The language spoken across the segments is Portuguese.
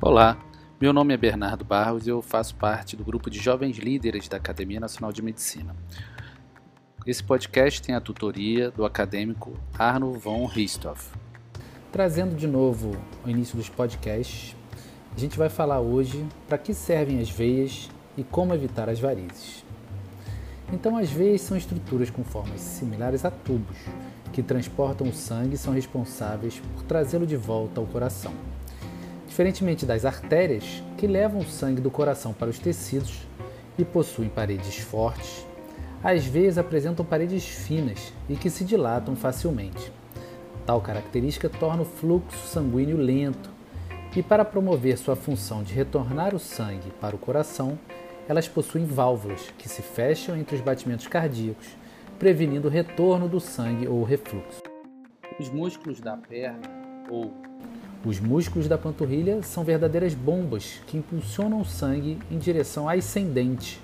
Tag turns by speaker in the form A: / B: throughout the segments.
A: Olá, meu nome é Bernardo Barros e eu faço parte do grupo de jovens líderes da Academia Nacional de Medicina. Esse podcast tem a tutoria do acadêmico Arno von Ristoff.
B: Trazendo de novo o início dos podcasts, a gente vai falar hoje para que servem as veias e como evitar as varizes. Então, as veias são estruturas com formas similares a tubos que transportam o sangue e são responsáveis por trazê-lo de volta ao coração. Diferentemente das artérias, que levam o sangue do coração para os tecidos e possuem paredes fortes, as veias apresentam paredes finas e que se dilatam facilmente. Tal característica torna o fluxo sanguíneo lento, e para promover sua função de retornar o sangue para o coração, elas possuem válvulas que se fecham entre os batimentos cardíacos, prevenindo o retorno do sangue ou refluxo.
A: Os músculos da perna ou
B: os músculos da panturrilha são verdadeiras bombas que impulsionam o sangue em direção ascendente,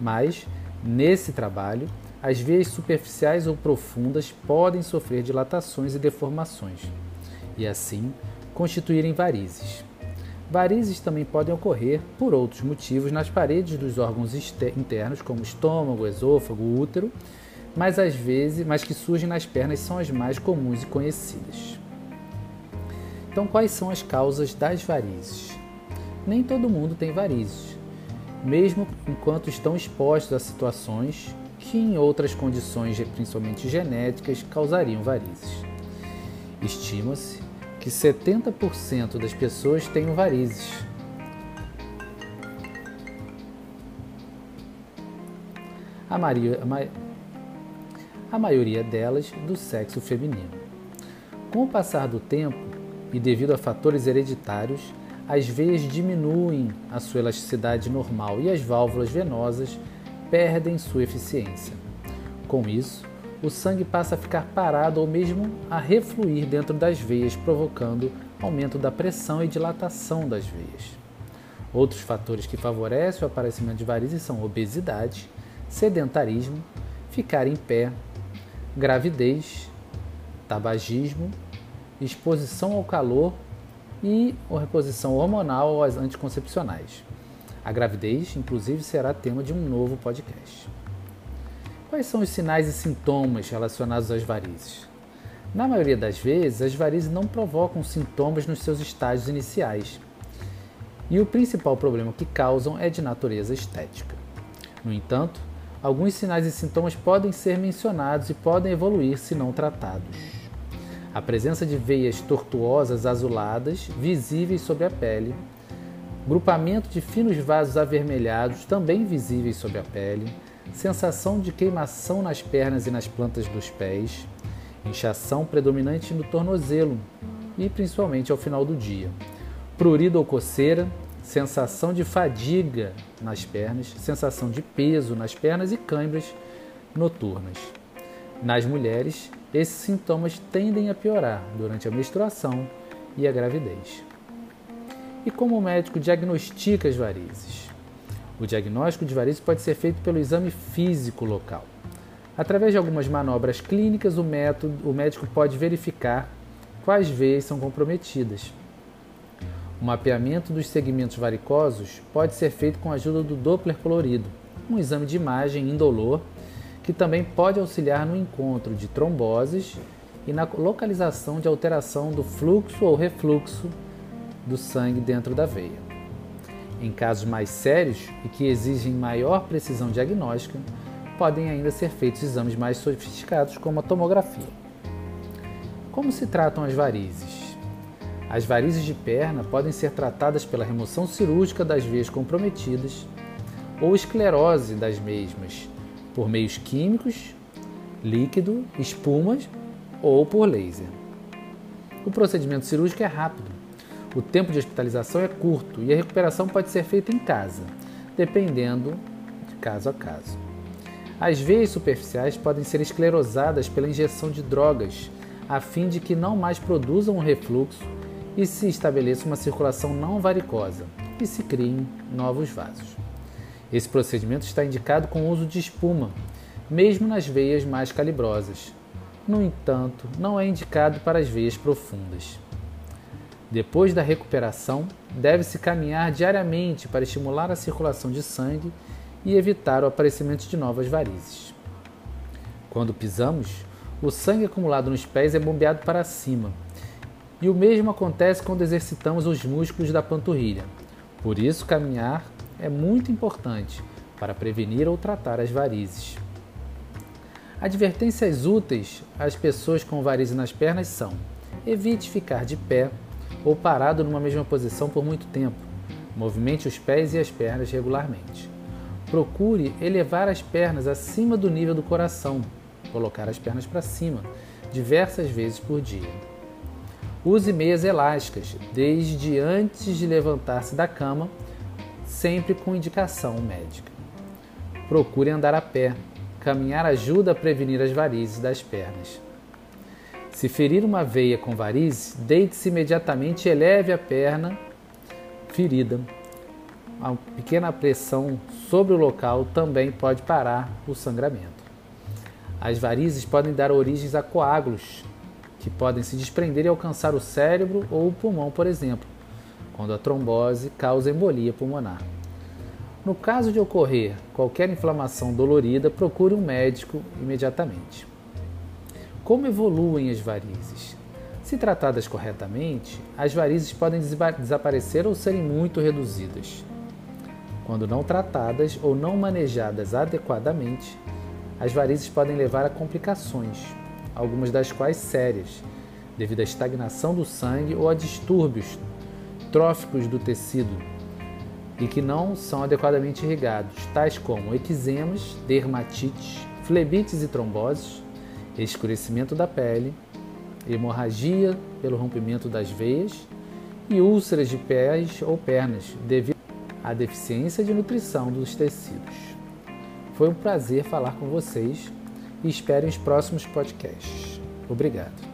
B: mas, nesse trabalho, as veias superficiais ou profundas podem sofrer dilatações e deformações, e assim constituírem varizes. Varizes também podem ocorrer por outros motivos nas paredes dos órgãos internos, como estômago, esôfago, útero, mas às vezes, mas que surgem nas pernas são as mais comuns e conhecidas. Então, quais são as causas das varizes? Nem todo mundo tem varizes, mesmo enquanto estão expostos a situações que, em outras condições, principalmente genéticas, causariam varizes. Estima-se que 70% das pessoas tenham varizes. A, Maria, a maioria delas do sexo feminino. Com o passar do tempo, e, devido a fatores hereditários, as veias diminuem a sua elasticidade normal e as válvulas venosas perdem sua eficiência. Com isso, o sangue passa a ficar parado ou mesmo a refluir dentro das veias, provocando aumento da pressão e dilatação das veias. Outros fatores que favorecem o aparecimento de varizes são obesidade, sedentarismo, ficar em pé, gravidez, tabagismo exposição ao calor e a reposição hormonal às anticoncepcionais. A gravidez, inclusive, será tema de um novo podcast. Quais são os sinais e sintomas relacionados às varizes? Na maioria das vezes, as varizes não provocam sintomas nos seus estágios iniciais. E o principal problema que causam é de natureza estética. No entanto, alguns sinais e sintomas podem ser mencionados e podem evoluir se não tratados. A presença de veias tortuosas azuladas visíveis sobre a pele, grupamento de finos vasos avermelhados também visíveis sobre a pele, sensação de queimação nas pernas e nas plantas dos pés, inchação predominante no tornozelo e principalmente ao final do dia, prurido ou coceira, sensação de fadiga nas pernas, sensação de peso nas pernas e câimbras noturnas. Nas mulheres, esses sintomas tendem a piorar durante a menstruação e a gravidez. E como o médico diagnostica as varizes? O diagnóstico de varizes pode ser feito pelo exame físico local. Através de algumas manobras clínicas, o, método, o médico pode verificar quais veias são comprometidas. O mapeamento dos segmentos varicosos pode ser feito com a ajuda do Doppler colorido, um exame de imagem indolor que também pode auxiliar no encontro de tromboses e na localização de alteração do fluxo ou refluxo do sangue dentro da veia. Em casos mais sérios e que exigem maior precisão diagnóstica, podem ainda ser feitos exames mais sofisticados, como a tomografia. Como se tratam as varizes? As varizes de perna podem ser tratadas pela remoção cirúrgica das veias comprometidas ou esclerose das mesmas, por meios químicos, líquido, espumas ou por laser. O procedimento cirúrgico é rápido, o tempo de hospitalização é curto e a recuperação pode ser feita em casa, dependendo de caso a caso. As veias superficiais podem ser esclerosadas pela injeção de drogas, a fim de que não mais produzam um refluxo e se estabeleça uma circulação não varicosa e se criem novos vasos. Esse procedimento está indicado com o uso de espuma, mesmo nas veias mais calibrosas. No entanto, não é indicado para as veias profundas. Depois da recuperação, deve-se caminhar diariamente para estimular a circulação de sangue e evitar o aparecimento de novas varizes. Quando pisamos, o sangue acumulado nos pés é bombeado para cima. E o mesmo acontece quando exercitamos os músculos da panturrilha. Por isso, caminhar é muito importante para prevenir ou tratar as varizes. Advertências úteis às pessoas com varizes nas pernas são: evite ficar de pé ou parado numa mesma posição por muito tempo. Movimente os pés e as pernas regularmente. Procure elevar as pernas acima do nível do coração, colocar as pernas para cima, diversas vezes por dia. Use meias elásticas desde antes de levantar-se da cama, sempre com indicação médica. Procure andar a pé. Caminhar ajuda a prevenir as varizes das pernas. Se ferir uma veia com varizes, deite-se imediatamente e eleve a perna ferida. Uma pequena pressão sobre o local também pode parar o sangramento. As varizes podem dar origens a coágulos, que podem se desprender e alcançar o cérebro ou o pulmão, por exemplo, quando a trombose causa embolia pulmonar. No caso de ocorrer qualquer inflamação dolorida, procure um médico imediatamente. Como evoluem as varizes? Se tratadas corretamente, as varizes podem desaparecer ou serem muito reduzidas. Quando não tratadas ou não manejadas adequadamente, as varizes podem levar a complicações, algumas das quais sérias, devido à estagnação do sangue ou a distúrbios tróficos do tecido e que não são adequadamente irrigados, tais como eczemas, dermatites, flebites e tromboses, escurecimento da pele, hemorragia pelo rompimento das veias e úlceras de pés ou pernas devido à deficiência de nutrição dos tecidos. Foi um prazer falar com vocês e espero os próximos podcasts. Obrigado.